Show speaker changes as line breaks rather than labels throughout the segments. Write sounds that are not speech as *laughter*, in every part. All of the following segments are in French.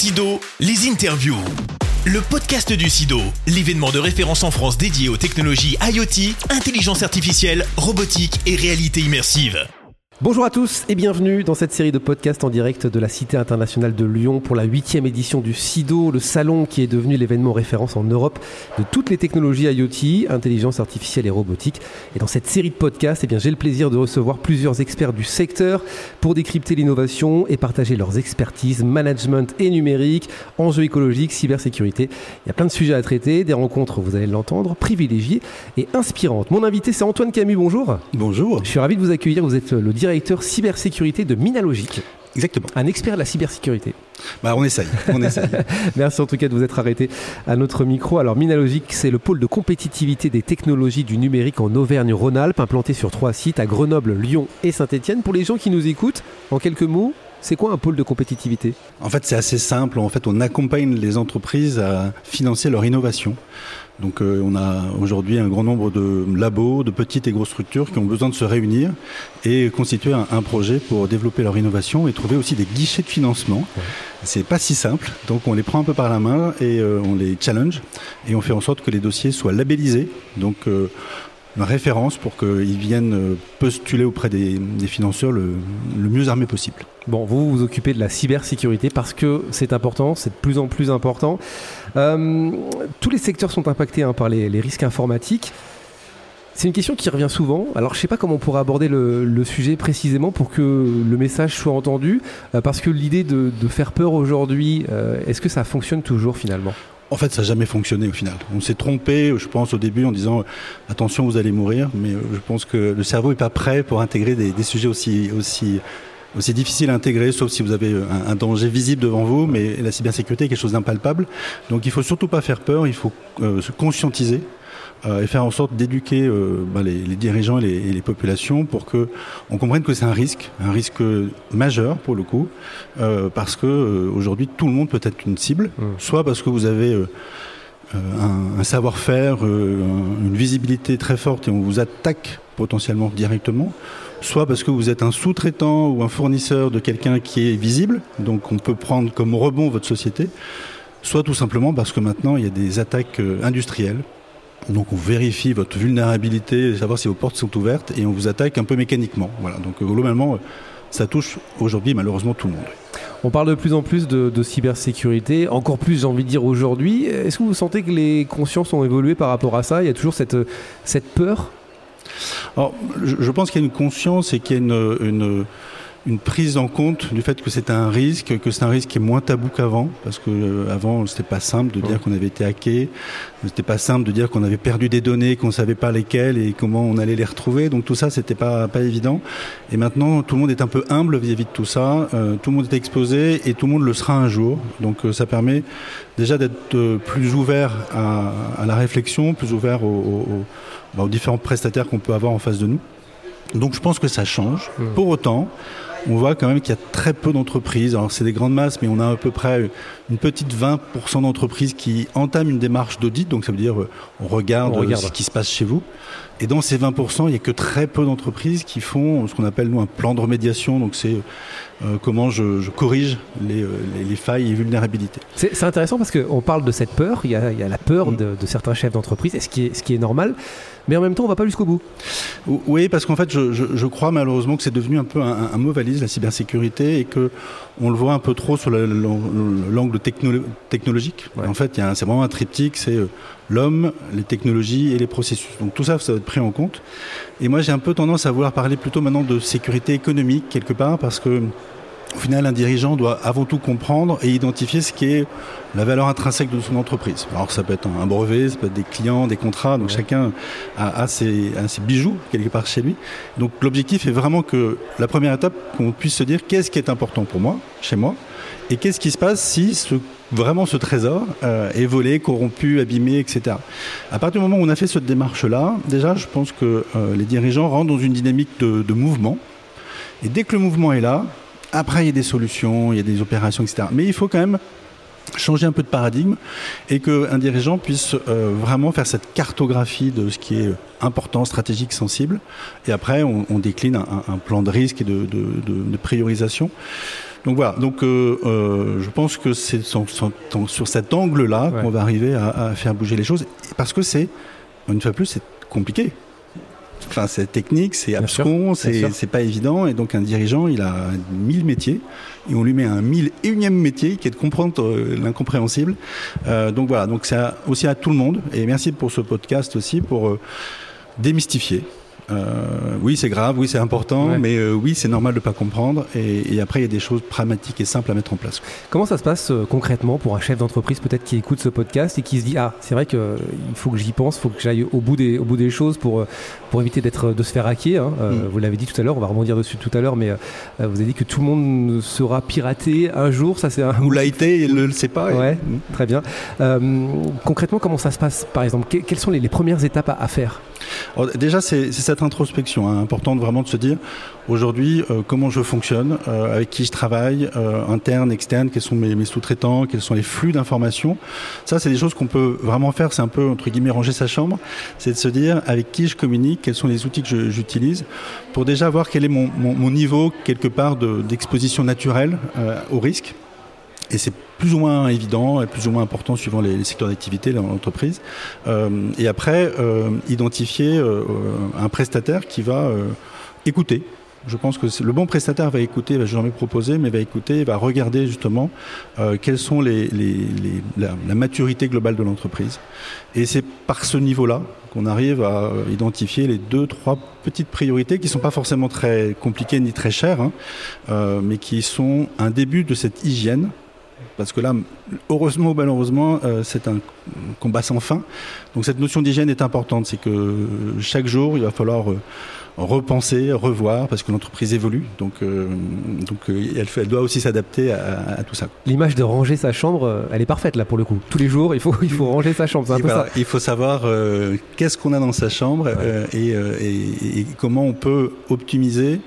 Sido, les interviews. Le podcast du SIDO, l'événement de référence en France dédié aux technologies IoT, intelligence artificielle, robotique et réalité immersive.
Bonjour à tous et bienvenue dans cette série de podcasts en direct de la Cité internationale de Lyon pour la huitième édition du SIDO, le salon qui est devenu l'événement référence en Europe de toutes les technologies IoT, intelligence artificielle et robotique. Et dans cette série de podcasts, eh bien, j'ai le plaisir de recevoir plusieurs experts du secteur pour décrypter l'innovation et partager leurs expertises, management et numérique, enjeux écologiques, cybersécurité. Il y a plein de sujets à traiter, des rencontres, vous allez l'entendre, privilégiées et inspirantes. Mon invité, c'est Antoine Camus. Bonjour.
Bonjour.
Je suis ravi de vous accueillir. Vous êtes le directeur directeur cybersécurité de Minalogic.
Exactement.
Un expert de la cybersécurité.
Bah, on essaye, on essaye. *laughs*
Merci en tout cas de vous être arrêté à notre micro. Alors Minalogic, c'est le pôle de compétitivité des technologies du numérique en Auvergne-Rhône-Alpes, implanté sur trois sites à Grenoble, Lyon et Saint-Étienne. Pour les gens qui nous écoutent, en quelques mots, c'est quoi un pôle de compétitivité?
En fait, c'est assez simple. En fait, on accompagne les entreprises à financer leur innovation. Donc euh, on a aujourd'hui un grand nombre de labos, de petites et grosses structures qui ont besoin de se réunir et constituer un, projet pour développer leur innovation et trouver aussi des guichets de financement. C'est pas si simple, donc on les prend un peu par la main et euh, on les challenge et on fait en sorte que les dossiers soient labellisés. Donc euh, référence pour qu'ils viennent euh, postuler auprès des, financeurs le, mieux armé possible.
Bon, vous vous occupez de la cybersécurité parce que c'est important, c'est de plus en plus important. Euh, tous les secteurs sont impactés hein, par les, risques informatiques. C'est une question qui revient souvent. Alors, je ne sais pas comment on pourrait aborder le, sujet précisément pour que le message soit entendu, euh, parce que l'idée de, faire peur aujourd'hui, est-ce que ça fonctionne toujours finalement?
En fait, ça n'a jamais fonctionné au final. On s'est trompé, je pense, au début en disant attention, vous allez mourir, mais euh, je pense que le cerveau n'est pas prêt pour intégrer des, sujets aussi, aussi, aussi difficiles à intégrer, sauf si vous avez un, danger visible devant vous, mais la cybersécurité est quelque chose d'impalpable. Donc il ne faut surtout pas faire peur, il faut euh, se conscientiser euh, et faire en sorte d'éduquer euh, bah, les, dirigeants et les, populations pour que on comprenne que c'est un risque, un risque majeur pour le coup, euh, parce que aujourd'hui tout le monde peut être une cible, mmh. soit parce que vous avez un, savoir-faire, une visibilité très forte et on vous attaque potentiellement directement, soit parce que vous êtes un sous-traitant ou un fournisseur de quelqu'un qui est visible, donc on peut prendre comme rebond votre société, soit tout simplement parce que maintenant il y a des attaques industrielles donc on vérifie votre vulnérabilité, savoir si vos portes sont ouvertes et on vous attaque un peu mécaniquement. Voilà. Donc euh, globalement, ça touche aujourd'hui malheureusement tout le monde.
On parle de plus en plus de, cybersécurité, encore plus j'ai envie de dire aujourd'hui. Est-ce que vous sentez que les consciences ont évolué par rapport à ça? Il y a toujours cette, cette peur?
Alors, je, pense qu'il y a une conscience et qu'il y a une une prise en compte du fait que c'est un risque, que c'est un risque qui est moins tabou qu'avant, parce que euh, avant c'était pas simple de dire qu'on avait été hacké, c'était pas simple de dire qu'on avait perdu des données, qu'on savait pas lesquelles et comment on allait les retrouver. Donc tout ça c'était pas pas évident. Et maintenant tout le monde est un peu humble vis-à-vis de tout ça, euh, tout le monde est exposé et tout le monde le sera un jour. Donc euh, ça permet déjà d'être plus ouvert à, à, la réflexion, plus ouvert aux, bah, aux différents prestataires qu'on peut avoir en face de nous. Donc je pense que ça change. Pour autant, on voit quand même qu'il y a très peu d'entreprises. Alors c'est des grandes masses, mais on a à peu près une petite 20% d'entreprises qui entament une démarche d'audit. Donc ça veut dire on regarde, on regarde, ce qui se passe chez vous. Et dans ces 20%, il n'y a que très peu d'entreprises qui font ce qu'on appelle nous un plan de remédiation. Donc c'est euh, comment je, corrige euh, les, failles et vulnérabilités.
C'est intéressant parce qu'on parle de cette peur. Il y a, la peur mm. de, certains chefs d'entreprise, ce qui est, ce qui est normal mais en même temps, on ne va pas jusqu'au bout.
Oui, parce qu'en fait, je, crois malheureusement que c'est devenu un peu un, mot valise, la cybersécurité, et que on le voit un peu trop sur l'angle technologique. En fait, c'est vraiment un triptyque, c'est euh, l'homme, les technologies et les processus. Donc tout ça, ça va être pris en compte. Et moi, j'ai un peu tendance à vouloir parler plutôt maintenant de sécurité économique quelque part, parce que au final, un dirigeant doit avant tout comprendre et identifier ce qui est la valeur intrinsèque de son entreprise. Alors ça peut être un brevet, ça peut être des clients, des contrats, donc chacun a, ses, bijoux quelque part chez lui. Donc l'objectif est vraiment que la première étape, qu'on puisse se dire qu'est-ce qui est important pour moi, chez moi, et qu'est-ce qui se passe si ce, vraiment ce trésor euh, est volé, corrompu, abîmé, etc. À partir du moment où on a fait cette démarche-là, déjà je pense que euh, les dirigeants rentrent dans une dynamique de mouvement. Et dès que le mouvement est là, après, il y a des solutions, il y a des opérations, etc. Mais il faut quand même changer un peu de paradigme et qu'un dirigeant puisse euh, vraiment faire cette cartographie de ce qui est important, stratégique, sensible. Et après, on, décline un, plan de risque et de, priorisation. Donc voilà, donc je pense que c'est sur cet angle-là qu'on va arriver à, à, faire bouger les choses, parce que c'est, une fois plus, c'est compliqué. Enfin, c'est technique, c'est abscon, c'est pas évident. Et donc, un dirigeant, il a mille métiers. Et on lui met un mille et unième métier qui est de comprendre euh, l'incompréhensible. Euh, donc voilà, donc c'est aussi à tout le monde. Et merci pour ce podcast aussi, pour euh, démystifier euh, oui, c'est grave, oui, c'est important, mais euh, oui, c'est normal de ne pas comprendre. Et, après, il y a des choses pragmatiques et simples à mettre en place.
Comment ça se passe euh, concrètement pour un chef d'entreprise peut-être qui écoute ce podcast et qui se dit ah c'est vrai qu'il faut que j'y pense, il faut que j'aille au bout des au bout des choses pour pour éviter d'être de se faire hacker. Hein. Mm. Vous l'avez dit tout à l'heure, on va rebondir dessus tout à l'heure, mais vous avez dit que tout le monde sera piraté un jour. Ça c'est un...
ou l'a été, il ne le sait pas.
Ouais, mm. très bien. concrètement, comment ça se passe par exemple? Quelles sont les, premières étapes à, à faire?
Déjà, c'est cette introspection importante vraiment de se dire aujourd'hui euh, comment je fonctionne, euh, avec qui je travaille, euh, interne, externe, quels sont mes, sous-traitants, quels sont les flux d'informations. Ça, c'est des choses qu'on peut vraiment faire. C'est un peu entre guillemets ranger sa chambre. C'est de se dire avec qui je communique, quels sont les outils que j'utilise, pour déjà voir quel est mon niveau quelque part d'exposition naturelle au risque. Et c'est plus ou moins évident et plus ou moins important suivant les, secteurs d'activité dans l'entreprise. Euh, et après, euh, identifier euh, un prestataire qui va écouter. Je pense que le bon prestataire va écouter, va jamais proposer, mais va écouter, va regarder justement quelles sont les, la, maturité globale de l'entreprise. Et c'est par ce niveau-là qu'on arrive à identifier les deux, trois petites priorités qui ne sont pas forcément très compliquées ni très chères, hein, mais qui sont un début de cette hygiène parce que là, heureusement ou malheureusement, euh, c'est un combat sans fin. Donc cette notion d'hygiène est importante, c'est que chaque jour, il va falloir euh, repenser, revoir, parce que l'entreprise évolue. Donc, euh, donc elle, elle, doit aussi s'adapter à, tout ça.
L'image de ranger sa chambre, elle est parfaite là pour le coup. Tous les jours, il faut, il faut ranger sa chambre. Un peu ça.
Il faut savoir qu'est-ce qu'on a dans sa chambre et, et, comment on peut optimiser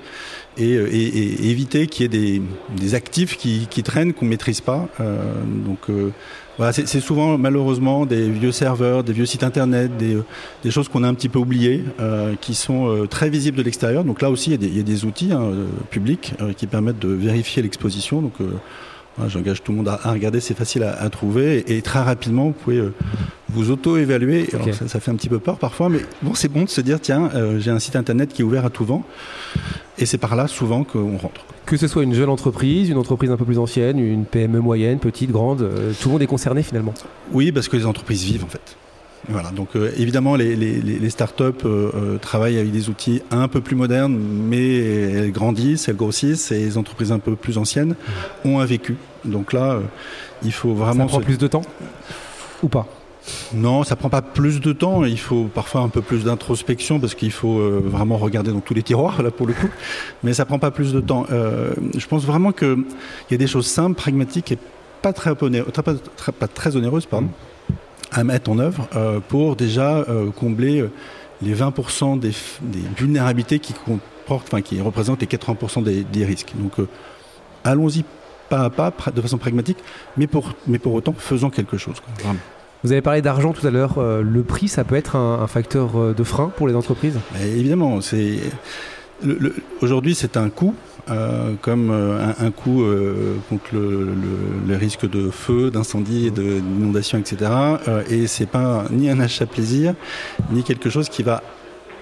euh, et, et, éviter qu'il y ait des, des actifs qui, qui traînent qu'on ne maîtrise pas. Euh, donc euh, voilà, c'est souvent malheureusement des vieux serveurs, des vieux sites internet, des, des choses qu'on a un petit peu oubliées, euh, qui sont euh, très visibles de l'extérieur. Donc là aussi, il y a des, il y a des outils hein, publics qui permettent de vérifier l'exposition. Donc J'engage tout le monde à, regarder, c'est facile à, à, trouver et, très rapidement vous pouvez vous auto-évaluer. Ça, ça, fait un petit peu peur parfois, mais bon, c'est bon de se dire tiens, j'ai un site internet qui est ouvert à tout vent. Et c'est par là souvent qu'on rentre.
Que ce soit une jeune entreprise, une entreprise un peu plus ancienne, une PME moyenne, petite, grande, euh, tout le monde est concerné finalement.
Oui, parce que les entreprises vivent en fait. Voilà, donc euh, évidemment les, les, les startups euh, travaillent avec des outils un peu plus modernes, mais elles grandissent, elles grossissent, et les entreprises un peu plus anciennes ont un vécu. Donc là, il faut vraiment...
Ça prend plus de temps ou pas?
Non, ça prend pas plus de temps. Il faut parfois un peu plus d'introspection parce qu'il faut euh, vraiment regarder dans tous les tiroirs là pour le coup. Mais ça prend pas plus de temps. Euh, je pense vraiment qu'il y a des choses simples, pragmatiques et pas très, onéreuses à mettre en œuvre euh, pour déjà combler les 20% des, vulnérabilités qui enfin qui représentent les 80% des, risques. Donc allons-y pas à pas, de façon pragmatique, mais pour, mais pour autant faisons quelque chose.
Vous avez parlé d'argent tout à l'heure. Euh, le prix, ça peut être un, facteur euh, de frein pour les entreprises?
Évidemment. C'est aujourd'hui, c'est un coût. Euh, comme un, coût contre le, risque de feu, d'incendie, d'inondation, etc. et c'est pas ni un achat plaisir, ni quelque chose qui va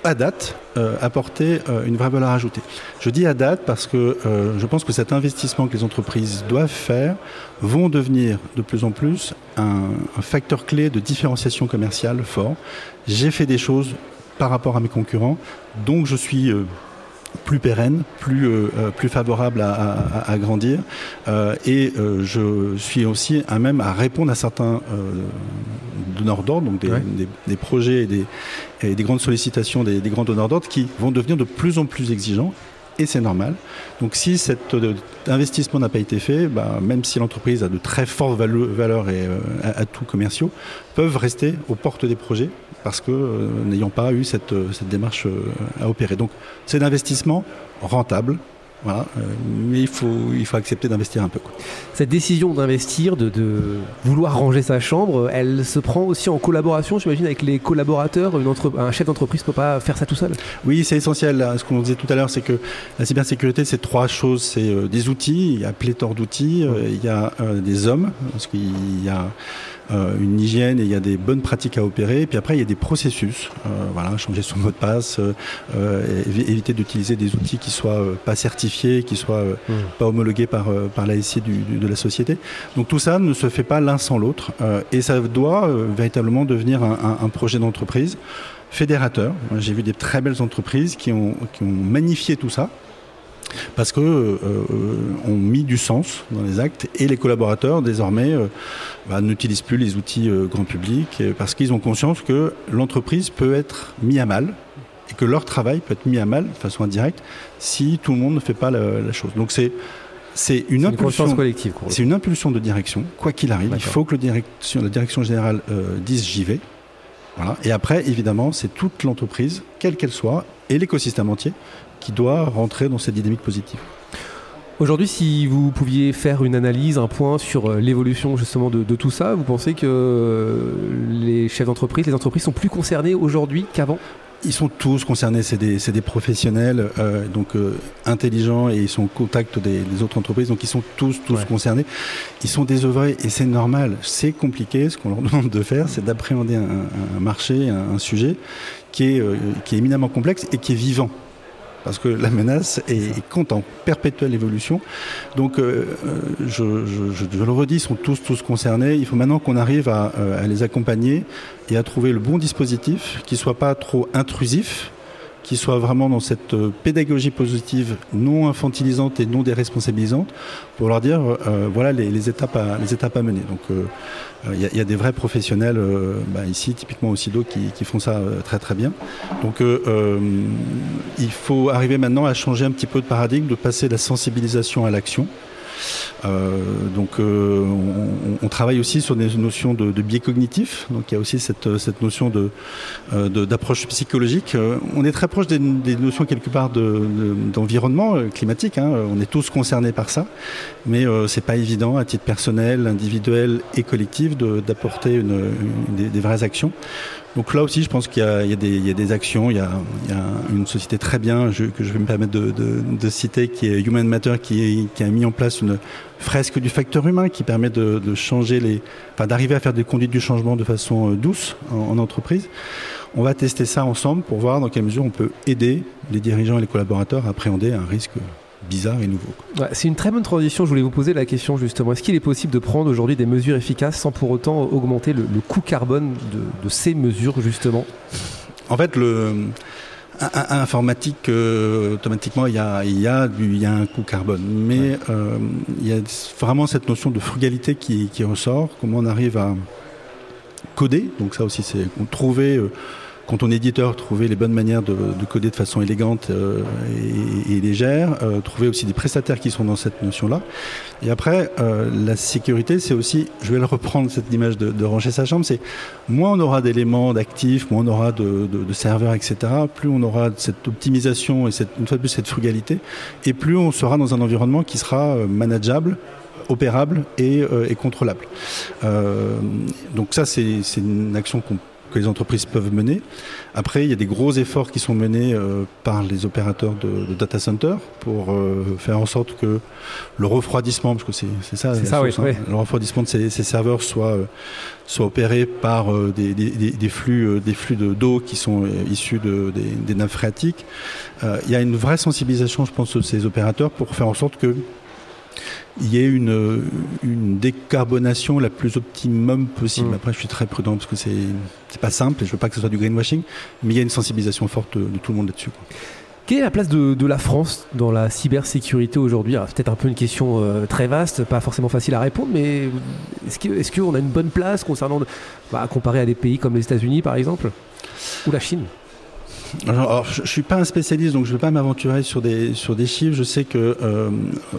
à date euh, apporter euh, une vraie valeur ajoutée. Je dis à date parce que euh, je pense que cet investissement que les entreprises doivent faire vont devenir de plus en plus un, un facteur clé de différenciation commerciale fort. J'ai fait des choses par rapport à mes concurrents, donc je suis plus pérenne, plus, euh, euh, plus favorable à, à, à grandir. Euh, et euh, je suis aussi à même à répondre à certains donneurs d'ordre, donc des, ouais. des, des, projets et des, et des grandes sollicitations des, des grands donneurs d'ordre qui vont devenir de plus en plus exigeants et c'est normal. Donc si cet investissement n'a pas été fait, bah, même si l'entreprise a de très fortes valeurs et euh, atouts commerciaux, peuvent rester aux portes des projets parce que euh, n'ayant pas eu cette, démarche euh, à opérer. Donc c'est un investissement rentable, Voilà, euh, mais il faut, il faut accepter d'investir un peu. Quoi.
Cette décision d'investir, de, de, vouloir ranger sa chambre, elle se prend aussi en collaboration, j'imagine, avec les collaborateurs. Une entre... Un chef d'entreprise ne peut pas faire ça tout seul?
Oui, c'est essentiel. Ce qu'on disait tout à l'heure, c'est que la cybersécurité, c'est trois choses. C'est euh, des outils, il y a pléthore d'outils, euh, il y a des hommes, parce qu'il y a une hygiène et il y a des bonnes pratiques à opérer. Et puis après, il y a des processus. Voilà, changer son mot de passe, éviter d'utiliser des outils qui soient pas certifiés, qui soient mmh. pas homologués par, par la SI du, de la société. Donc tout ça ne se fait pas l'un sans l'autre. et ça doit véritablement devenir un, un, un projet d'entreprise fédérateur. J'ai vu des très belles entreprises qui ont, qui ont magnifié tout ça parce que euh, mis du sens dans les actes et les collaborateurs désormais euh, bah, n'utilisent plus les outils euh, grand public parce qu'ils ont conscience que l'entreprise peut être mis à mal et que leur travail peut être mis à mal de façon indirecte si tout le monde ne fait pas la, la chose. Donc c'est c'est une, impulsion
collective.
C'est une impulsion de direction, quoi qu'il arrive. Il faut que le direction, la direction générale euh, dise j'y vais. Voilà. Et après, évidemment, c'est toute l'entreprise, quelle qu'elle soit, et l'écosystème entier, qui doit rentrer dans cette dynamique positive.
Aujourd'hui, si vous pouviez faire une analyse, un point sur euh, l'évolution justement de, de, tout ça, vous pensez que euh, les chefs d'entreprise, les entreprises sont plus concernés aujourd'hui qu'avant?
Ils sont tous concernés, c'est des, des, professionnels euh, donc euh, intelligents et ils sont au contact des, des, autres entreprises, donc ils sont tous tous ouais. concernés. Ils sont désœuvrés et c'est normal. C'est compliqué. Ce qu'on leur *laughs* demande de faire, c'est d'appréhender un, un, marché, un, un, sujet qui est, euh, qui est éminemment complexe et qui est vivant parce que la menace est, est compte en perpétuelle évolution. Donc, euh, je, je, je, le redis, sont tous tous concernés. Il faut maintenant qu'on arrive à, euh, à, les accompagner et à trouver le bon dispositif qui soit pas trop intrusif qui soit vraiment dans cette euh, pédagogie positive, non infantilisante et non déresponsabilisante, pour leur dire euh, voilà les, les, étapes à, les étapes à mener. Donc il euh, y, y, a des vrais professionnels euh, bah, ici, typiquement au SIDO, qui, qui, font ça très très bien. Donc il faut arriver maintenant à changer un petit peu de paradigme, de passer de la sensibilisation à l'action. Euh, donc euh, on, travaille aussi sur des notions de, biais cognitifs. Donc il y a aussi cette, notion euh, d'approche psychologique. On est très proche des, notions quelque part d'environnement de, climatique. Hein. On est tous concernés par ça, mais c'est pas évident à titre personnel, individuel et collectif d'apporter des vraies actions. Donc là aussi, je pense qu'il y, a des actions. Il y a, une société très bien que je vais me permettre de, citer, qui est Human Matter, qui, a mis en place une fresque du facteur humain qui permet de, changer les, enfin, d'arriver à faire des conduites du changement de façon euh, douce en entreprise. On va tester ça ensemble pour voir dans quelle mesure on peut aider les dirigeants et les collaborateurs à appréhender un risque bizarre et nouveau.
Ouais, c'est une très bonne transition. Je voulais vous poser la question justement. Est-ce qu'il est possible de prendre aujourd'hui des mesures efficaces sans pour autant augmenter le, le coût carbone de, de, ces mesures justement?
En fait, le informatique, euh, automatiquement, il y, a, il, y a du, il y a un coût carbone. Mais ouais. euh, il y a vraiment cette notion de frugalité qui, qui ressort. Comment on arrive à coder. Donc ça aussi, c'est trouver... Euh, quand on est éditeur, trouver les bonnes manières de, de coder de façon élégante euh, et, légère, euh, trouver aussi des prestataires qui sont dans cette notion-là. Et après, euh, la sécurité, c'est aussi, je vais le reprendre cette image de, de ranger sa chambre, c'est moins on aura d'éléments d'actifs, moins on aura de, serveurs, etc., plus on aura cette optimisation et cette, une fois de plus cette frugalité, et plus on sera dans un environnement qui sera manageable, opérable et, et contrôlable. Donc ça, c'est une action qu'on que les entreprises peuvent mener. Après, il y a des gros efforts qui sont menés euh, par les opérateurs de, de, data center pour euh, faire en sorte que le refroidissement, parce que c'est ça,
ça
source,
oui,
hein,
oui.
le refroidissement de ces, ces serveurs soit, euh, soit opéré par euh, des, des, des, flux, des flux d'eau qui sont issus de, des, des nappes phréatiques. il y a une vraie sensibilisation, je pense, de ces opérateurs pour faire en sorte que il y ait une, une décarbonation la plus optimum possible. Mmh. Après, je suis très prudent parce que c'est pas simple et je veux pas que ce soit du greenwashing, mais il y a une sensibilisation forte de, de tout le monde là-dessus.
Quelle est la place de, de, la France dans la cybersécurité aujourd'hui? Peut-être un peu une question euh, très vaste, pas forcément facile à répondre, mais est-ce qu'on est qu a une bonne place concernant, bah, comparé à des pays comme les États-Unis par exemple? Ou la Chine?
Je ne suis pas un spécialiste, donc je ne vais pas m'aventurer sur des, sur des chiffres. Je sais que euh,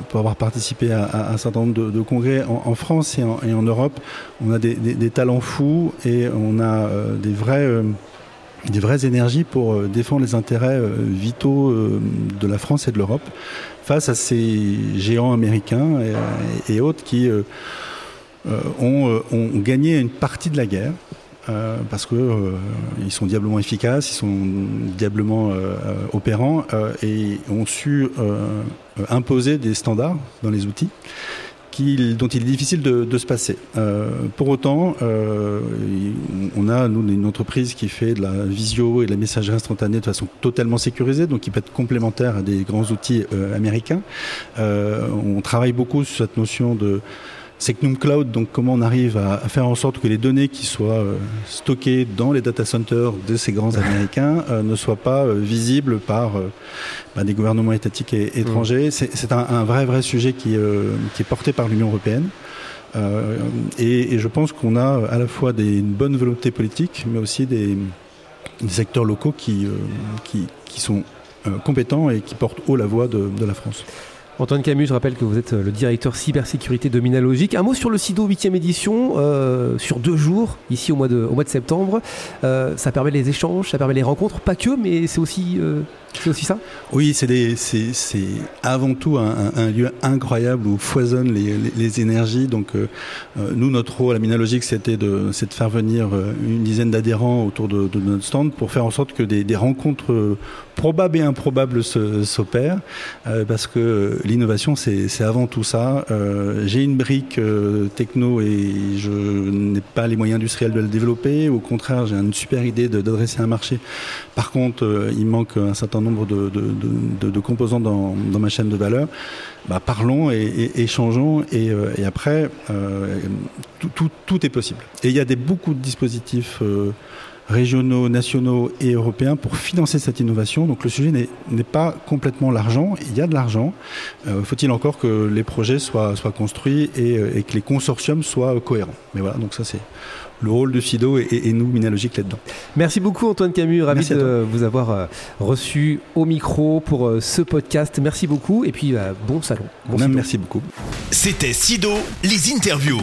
pour avoir participé à, un certain nombre de, congrès en, France et en, Europe, on a des, talents fous et on a euh, des vrais... Euh, des vraies énergies pour défendre les intérêts vitaux de la France et de l'Europe. face à ces géants américains et, autres qui ont, gagné une partie de la guerre. Parce que ils sont diablement efficaces, ils sont diablement opérants et ont su imposer des standards dans les outils dont il est difficile de, se passer. Euh, pour autant, euh, on a, une entreprise qui fait de la visio et de la messagerie instantanée de façon totalement sécurisée, donc qui peut être complémentaire à des grands outils euh, américains. on travaille beaucoup sur cette notion de Secnum Cloud, donc comment on arrive à, faire en sorte que les données qui soient euh, stockées dans les data centers de ces grands américains euh, ne soient pas euh, visibles par bah, des gouvernements étatiques et étrangers. Mmh. C'est un, vrai vrai sujet qui, qui est porté par l'Union européenne. Et, je pense qu'on a à la fois des, une bonne volonté politique, mais aussi des, des acteurs locaux qui, qui, qui sont compétents et qui portent haut la voix de, de la France.
Antoine Camus, je rappelle que vous êtes euh, le directeur cybersécurité de Minalogic. Un mot sur le SIDO 8e édition, euh, sur deux jours, ici au mois de, au mois de septembre. Euh, ça permet les échanges, ça permet les rencontres, pas que, mais c'est aussi c'est aussi ça?
Oui, c'est avant tout un, lieu incroyable où foisonnent les, énergies. Donc, euh, euh, nous, notre rôle à Minalogique, c'était de, faire venir euh, une dizaine d'adhérents autour de, notre stand pour faire en sorte que des, rencontres probables et improbables s'opèrent. parce que l'innovation, c'est avant tout ça. J'ai une brique techno et je n'ai pas les moyens industriels de la développer. Au contraire, j'ai une super idée d'adresser un marché. Par contre, il manque un certain nombre de, composants dans, ma chaîne de valeur, bah, parlons et, échangeons et, euh, après, euh, tout, est possible. Et il y a des, beaucoup de dispositifs euh, régionaux, nationaux et européens pour financer cette innovation. Donc le sujet n'est pas complètement l'argent, il y a de l'argent. Faut-il encore que les projets soient, soient construits et, et, que les consortiums soient cohérents? Mais voilà, donc ça c'est le rôle de Fido et, nous, Minalogique, là-dedans.
Merci beaucoup Antoine Camus, ravi de vous avoir euh, reçu au micro pour euh, ce podcast. Merci beaucoup et puis euh, bon salon.
Même merci beaucoup.
C'était Sido, les interviews.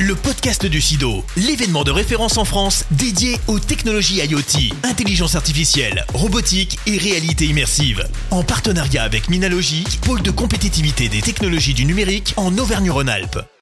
Le podcast du SIDO, l'événement de référence en France dédié aux technologies IoT, intelligence artificielle, robotique et réalité immersive. En partenariat avec Minalogique, pôle de compétitivité des technologies du numérique en Auvergne-Rhône-Alpes.